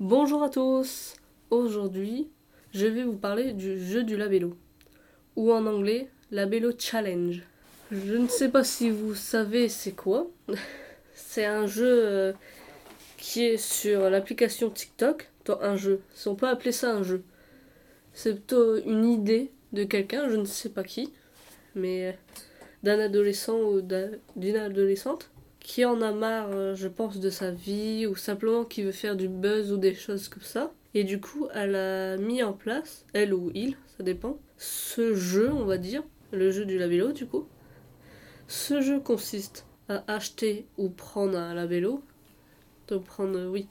Bonjour à tous Aujourd'hui, je vais vous parler du jeu du labello, ou en anglais, labello challenge. Je ne sais pas si vous savez c'est quoi. C'est un jeu euh, qui est sur l'application TikTok. Un jeu, si on peut appeler ça un jeu. C'est plutôt une idée de quelqu'un, je ne sais pas qui, mais d'un adolescent ou d'une adolescente qui en a marre, euh, je pense, de sa vie ou simplement qui veut faire du buzz ou des choses comme ça. Et du coup, elle a mis en place, elle ou il, ça dépend, ce jeu, on va dire, le jeu du labello du coup. Ce jeu consiste à acheter ou prendre un labello. Donc prendre, euh, oui,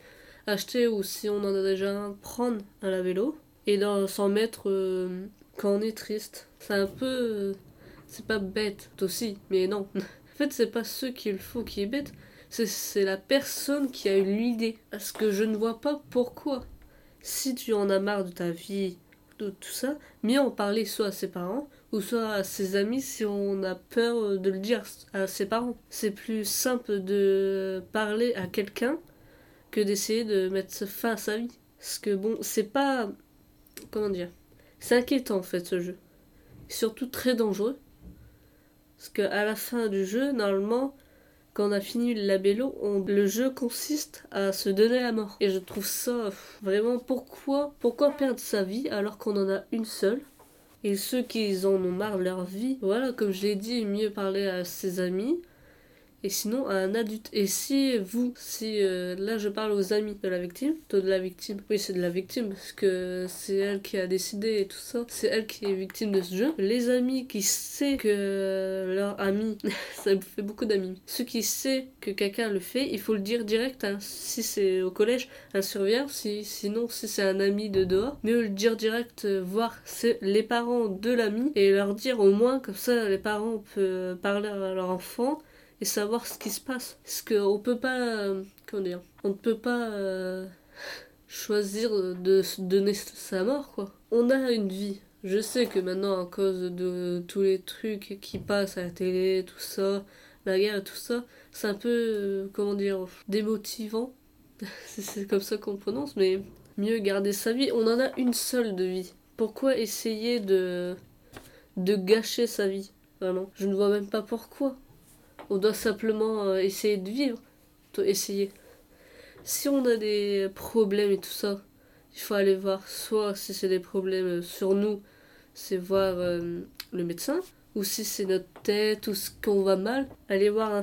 acheter ou si on en a déjà un, prendre un labello. Et s'en mettre euh, quand on est triste. C'est un peu... c'est pas bête aussi, mais non. fait, c'est pas ce qu'il faut qui est bête. C'est la personne qui a eu l'idée. Parce que je ne vois pas pourquoi si tu en as marre de ta vie, de tout ça, mieux en parler soit à ses parents ou soit à ses amis si on a peur de le dire à ses parents. C'est plus simple de parler à quelqu'un que d'essayer de mettre fin à sa vie. Parce que bon, c'est pas. Comment dire C'est inquiétant en fait ce jeu. Surtout très dangereux. Parce qu'à la fin du jeu, normalement, quand on a fini le labello, le jeu consiste à se donner la mort. Et je trouve ça vraiment pourquoi pourquoi perdre sa vie alors qu'on en a une seule? Et ceux qui en ont marre leur vie, voilà, comme je l'ai dit, mieux parler à ses amis et sinon à un adulte. Et si vous, si euh, là je parle aux amis de la victime, de la victime, oui c'est de la victime parce que c'est elle qui a décidé et tout ça, c'est elle qui est victime de ce jeu. Les amis qui savent que leur ami, ça fait beaucoup d'amis, ceux qui savent que quelqu'un le fait, il faut le dire direct. Hein. Si c'est au collège, un surveillant, si, sinon si c'est un ami de dehors, mieux le dire direct, euh, voir les parents de l'ami et leur dire au moins comme ça les parents peuvent parler à leur enfant et savoir ce qui se passe. Parce qu'on peut pas. Euh, comment dire On ne peut pas euh, choisir de donner sa mort, quoi. On a une vie. Je sais que maintenant, à cause de tous les trucs qui passent à la télé, tout ça, la guerre tout ça, c'est un peu, euh, comment dire, démotivant. c'est comme ça qu'on prononce, mais mieux garder sa vie. On en a une seule de vie. Pourquoi essayer de, de gâcher sa vie Vraiment? Je ne vois même pas pourquoi. On doit simplement euh, essayer de vivre. Essayer. Si on a des problèmes et tout ça, il faut aller voir soit si c'est des problèmes sur nous, c'est voir euh, le médecin, ou si c'est notre tête ou ce qu'on va mal, aller voir un...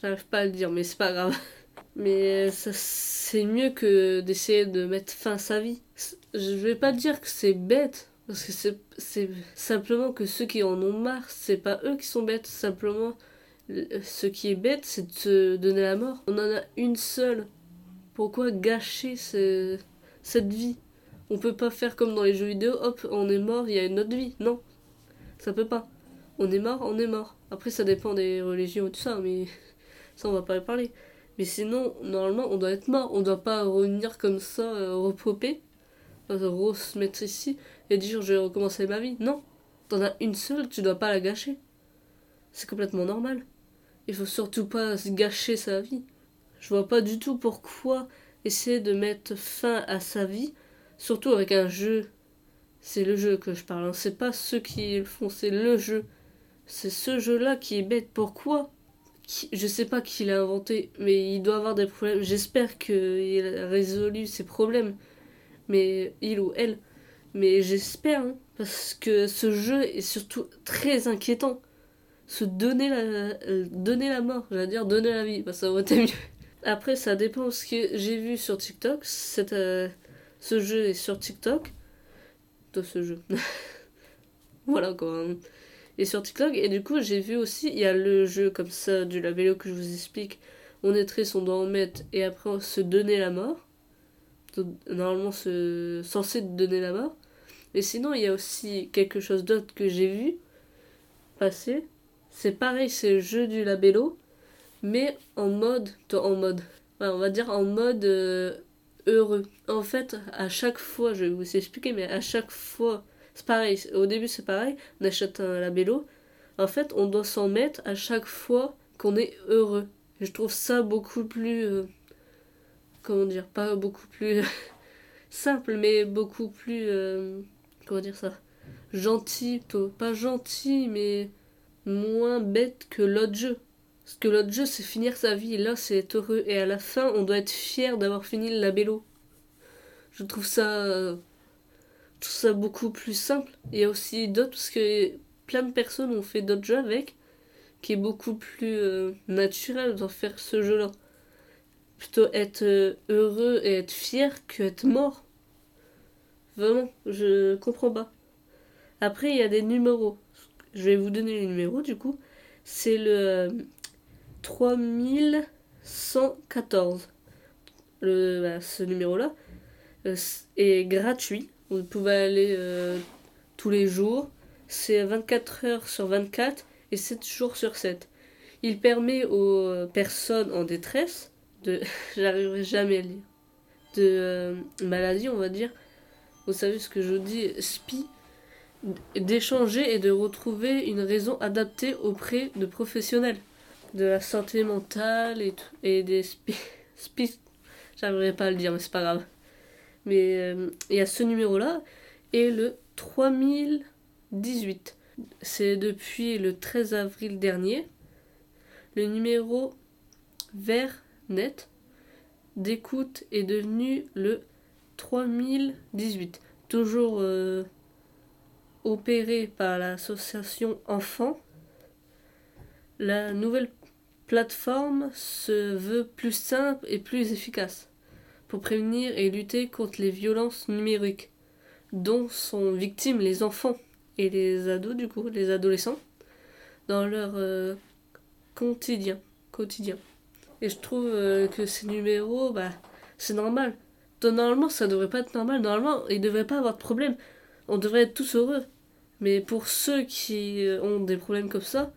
J'arrive pas à le dire, mais c'est pas grave. Mais ça, c'est mieux que d'essayer de mettre fin à sa vie. Je vais pas dire que c'est bête, parce que c'est simplement que ceux qui en ont marre, c'est pas eux qui sont bêtes, simplement ce qui est bête, c'est de se donner la mort. On en a une seule. Pourquoi gâcher cette vie? On peut pas faire comme dans les jeux vidéo, hop, on est mort, il y a une autre vie. Non, ça peut pas. On est mort, on est mort. Après, ça dépend des religions et tout ça, mais ça, on va pas y parler. Mais sinon, normalement, on doit être mort. On doit pas revenir comme ça, euh, repoper, euh, se mettre ici et dire je vais recommencer ma vie. Non, t'en as une seule, tu dois pas la gâcher. C'est complètement normal. Il faut surtout pas se gâcher sa vie. Je vois pas du tout pourquoi essayer de mettre fin à sa vie, surtout avec un jeu. C'est le jeu que je parle, hein. c'est pas ceux qui le font, c'est le jeu. C'est ce jeu-là qui est bête. Pourquoi? Je sais pas qui l'a inventé, mais il doit avoir des problèmes. J'espère qu'il a résolu ses problèmes. Mais il ou elle. Mais j'espère, hein, parce que ce jeu est surtout très inquiétant se donner la, euh, donner la mort, j'allais dire donner la vie, bah, ça aurait été mieux. Après, ça dépend ce que j'ai vu sur TikTok. Euh, ce jeu est sur TikTok. De ce jeu. voilà quoi. Et sur TikTok, et du coup, j'ai vu aussi, il y a le jeu comme ça du labello que je vous explique. On est triste, on doit en mettre, et après on se donner la mort. Normalement, se, censé donner la mort. Mais sinon, il y a aussi quelque chose d'autre que j'ai vu passer c'est pareil, c'est le jeu du labello, mais en mode, en mode, on va dire en mode euh, heureux. En fait, à chaque fois, je vais vous expliquer, mais à chaque fois, c'est pareil. Au début, c'est pareil, on achète un labello. En fait, on doit s'en mettre à chaque fois qu'on est heureux. je trouve ça beaucoup plus. Euh, comment dire Pas beaucoup plus. simple, mais beaucoup plus. euh, comment dire ça Gentil, plutôt. Pas gentil, mais moins bête que l'autre jeu. Parce que l'autre jeu, c'est finir sa vie. Là, c'est être heureux. Et à la fin, on doit être fier d'avoir fini le labello. Je trouve ça. trouve ça beaucoup plus simple. Il y a aussi d'autres, parce que plein de personnes ont fait d'autres jeux avec, qui est beaucoup plus euh, naturel d'en faire ce jeu-là. Plutôt être euh, heureux et être fier que être mort. Vraiment, je comprends pas. Après, il y a des numéros. Je vais vous donner les numéros du coup. C'est le euh, 3114. Le, bah, ce numéro-là euh, est gratuit. Vous pouvez aller euh, tous les jours. C'est 24 heures sur 24 et 7 jours sur 7. Il permet aux personnes en détresse de. J'arriverai jamais à lire. De euh, maladie, on va dire. Vous savez ce que je dis SPI d'échanger et de retrouver une raison adaptée auprès de professionnels de la santé mentale et, et des spi, spi- j'arriverai pas à le dire mais c'est pas grave. Mais euh, il y a ce numéro là et le 3018 c'est depuis le 13 avril dernier. Le numéro vert net d'écoute est devenu le 3018 toujours euh, opéré par l'association Enfants, la nouvelle plateforme se veut plus simple et plus efficace pour prévenir et lutter contre les violences numériques dont sont victimes les enfants et les ados du coup, les adolescents dans leur euh, quotidien, quotidien. Et je trouve euh, que ces numéros, bah, c'est normal. Normalement, ça devrait pas être normal. Normalement, il devrait pas avoir de problème. On devrait être tous heureux. Mais pour ceux qui ont des problèmes comme ça,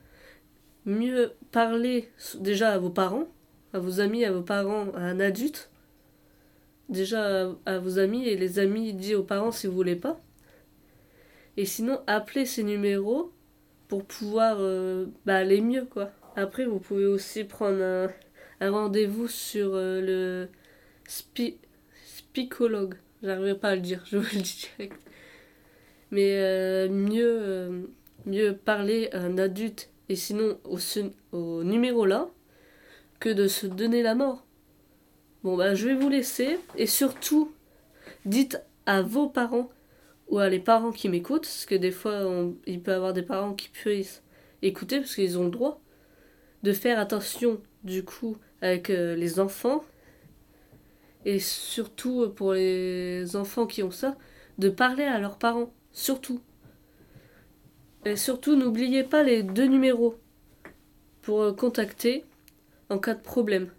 mieux parler déjà à vos parents, à vos amis, à vos parents, à un adulte. Déjà à, vos amis et les amis dit aux parents si vous voulez pas. Et sinon, appelez ces numéros pour pouvoir euh, bah, aller mieux quoi. Après, vous pouvez aussi prendre un, un rendez-vous sur euh, le spi, spicologue. J'arriverai pas à le dire, je vous le dis direct mais euh, mieux, euh, mieux parler à un adulte et sinon au, au numéro là que de se donner la mort. Bon bah je vais vous laisser et surtout dites à vos parents ou à les parents qui m'écoutent parce que des fois on- il peut y avoir des parents qui puissent écouter parce qu'ils ont le droit de faire attention du coup avec euh, les enfants et surtout pour les enfants qui ont ça de parler à leurs parents Surtout. Et surtout, n'oubliez pas les deux numéros pour euh, contacter en cas de problème.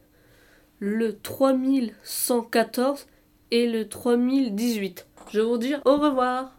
Le 3114 et le 3018. Je vous dire au revoir.